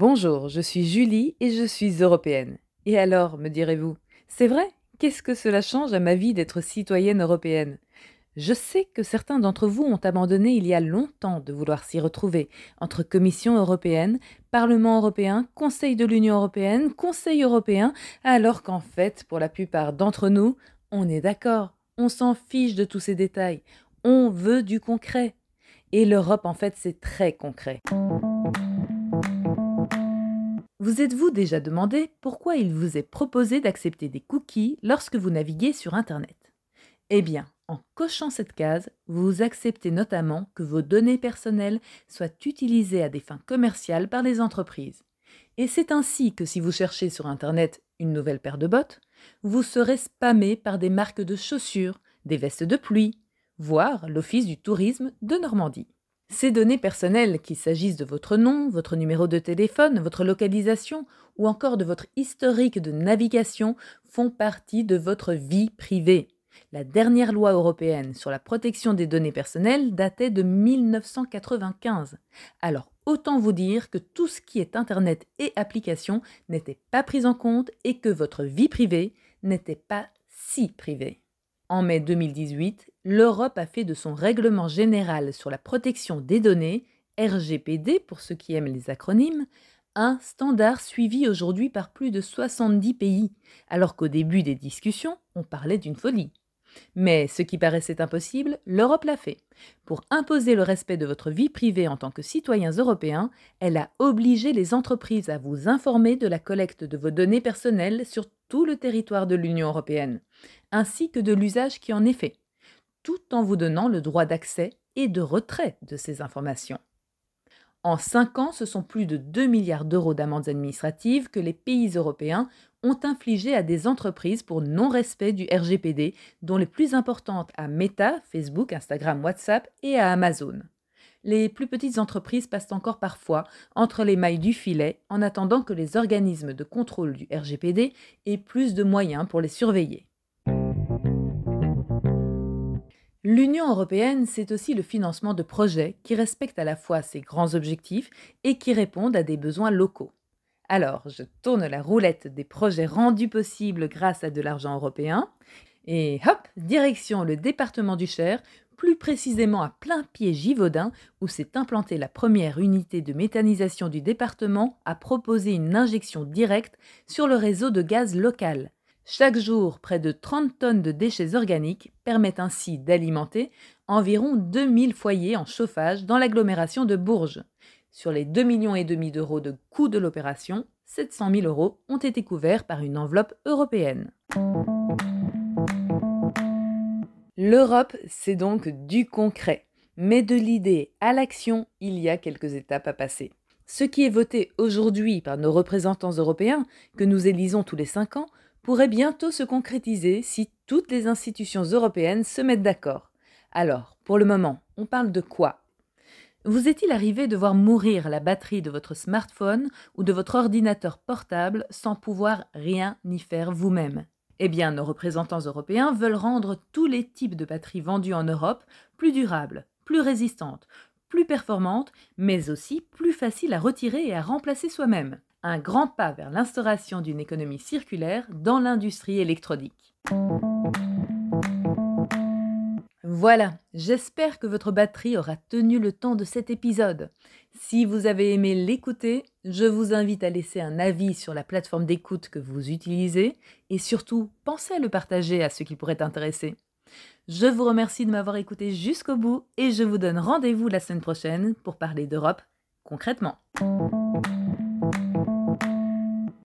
Bonjour, je suis Julie et je suis européenne. Et alors, me direz-vous, c'est vrai? Qu'est-ce que cela change à ma vie d'être citoyenne européenne? Je sais que certains d'entre vous ont abandonné il y a longtemps de vouloir s'y retrouver entre Commission européenne, Parlement européen, Conseil de l'Union européenne, Conseil européen, alors qu'en fait, pour la plupart d'entre nous, on est d'accord, on s'en fiche de tous ces détails, on veut du concret. Et l'Europe, en fait, c'est très concret. Vous êtes-vous déjà demandé pourquoi il vous est proposé d'accepter des cookies lorsque vous naviguez sur Internet? Eh bien, en cochant cette case, vous acceptez notamment que vos données personnelles soient utilisées à des fins commerciales par les entreprises. Et c'est ainsi que si vous cherchez sur Internet une nouvelle paire de bottes, vous serez spammé par des marques de chaussures, des vestes de pluie, voire l'Office du tourisme de Normandie. Ces données personnelles, qu'il s'agisse de votre nom, votre numéro de téléphone, votre localisation ou encore de votre historique de navigation, font partie de votre vie privée. La dernière loi européenne sur la protection des données personnelles datait de 1995. Alors autant vous dire que tout ce qui est Internet et applications n'était pas pris en compte et que votre vie privée n'était pas si privée. En mai 2018, l'Europe a fait de son règlement général sur la protection des données, RGPD pour ceux qui aiment les acronymes, un standard suivi aujourd'hui par plus de 70 pays, alors qu'au début des discussions, on parlait d'une folie. Mais ce qui paraissait impossible, l'Europe l'a fait. Pour imposer le respect de votre vie privée en tant que citoyens européens, elle a obligé les entreprises à vous informer de la collecte de vos données personnelles sur tout le territoire de l'Union européenne, ainsi que de l'usage qui en est fait, tout en vous donnant le droit d'accès et de retrait de ces informations. En cinq ans, ce sont plus de 2 milliards d'euros d'amendes administratives que les pays européens ont infligé à des entreprises pour non-respect du RGPD, dont les plus importantes à Meta, Facebook, Instagram, WhatsApp et à Amazon. Les plus petites entreprises passent encore parfois entre les mailles du filet en attendant que les organismes de contrôle du RGPD aient plus de moyens pour les surveiller. L'Union européenne, c'est aussi le financement de projets qui respectent à la fois ses grands objectifs et qui répondent à des besoins locaux. Alors, je tourne la roulette des projets rendus possibles grâce à de l'argent européen. Et hop, direction le département du Cher, plus précisément à plein pied Givaudan, où s'est implantée la première unité de méthanisation du département à proposer une injection directe sur le réseau de gaz local. Chaque jour, près de 30 tonnes de déchets organiques permettent ainsi d'alimenter environ 2000 foyers en chauffage dans l'agglomération de Bourges. Sur les 2,5 millions d'euros de coût de l'opération, 700 000 euros ont été couverts par une enveloppe européenne. L'Europe, c'est donc du concret. Mais de l'idée à l'action, il y a quelques étapes à passer. Ce qui est voté aujourd'hui par nos représentants européens, que nous élisons tous les cinq ans, pourrait bientôt se concrétiser si toutes les institutions européennes se mettent d'accord. Alors, pour le moment, on parle de quoi? Vous est-il arrivé de voir mourir la batterie de votre smartphone ou de votre ordinateur portable sans pouvoir rien y faire vous-même? Eh bien, nos représentants européens veulent rendre tous les types de batteries vendues en Europe plus durables, plus résistantes, plus performantes, mais aussi plus faciles à retirer et à remplacer soi-même. Un grand pas vers l'instauration d'une économie circulaire dans l'industrie électronique. Voilà, j'espère que votre batterie aura tenu le temps de cet épisode. Si vous avez aimé l'écouter, je vous invite à laisser un avis sur la plateforme d'écoute que vous utilisez et surtout pensez à le partager à ceux qui pourraient intéresser. Je vous remercie de m'avoir écouté jusqu'au bout et je vous donne rendez-vous la semaine prochaine pour parler d'Europe concrètement.